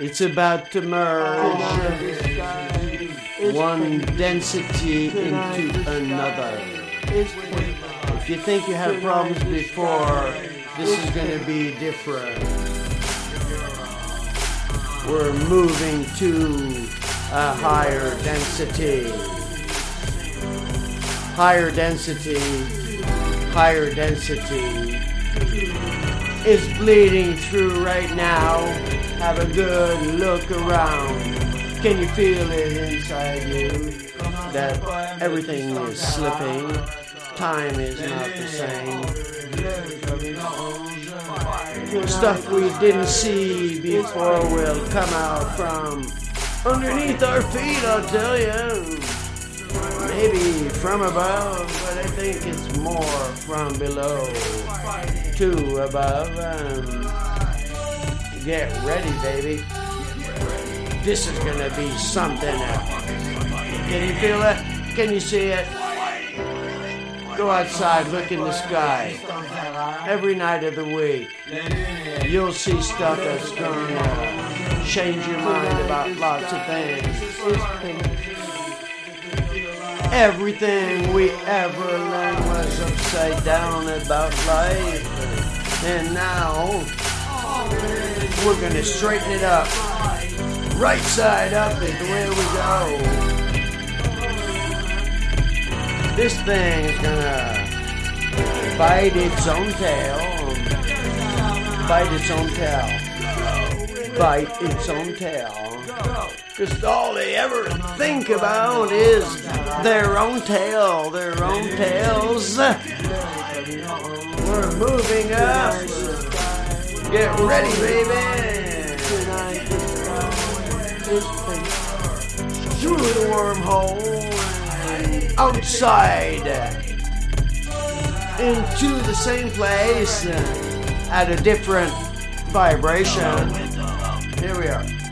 It's about to merge one density into another. If you think you had problems before, this is going to be different. We're moving to a higher density. Higher density, higher density is bleeding through right now. Have a good look around. Can you feel it inside you? That everything is slipping. Time is not the same. Stuff we didn't see before will come out from underneath our feet, I'll tell you. Maybe from above, but I think it's more from below to above. Get ready, baby. This is gonna be something else. Can you feel it? Can you see it? Go outside, look in the sky. Every night of the week, you'll see stuff that's gonna change your mind about lots of things. Everything we ever learned was upside down about life. And now, we're gonna straighten it up. Right side up is the we go. This thing is gonna bite its own tail. Bite its own tail. Bite its own tail. Because all they ever think about is their own tail, their own tails. We're moving up. Get ready, baby. Through the wormhole, outside, into the same place, at a different vibration. Here we are.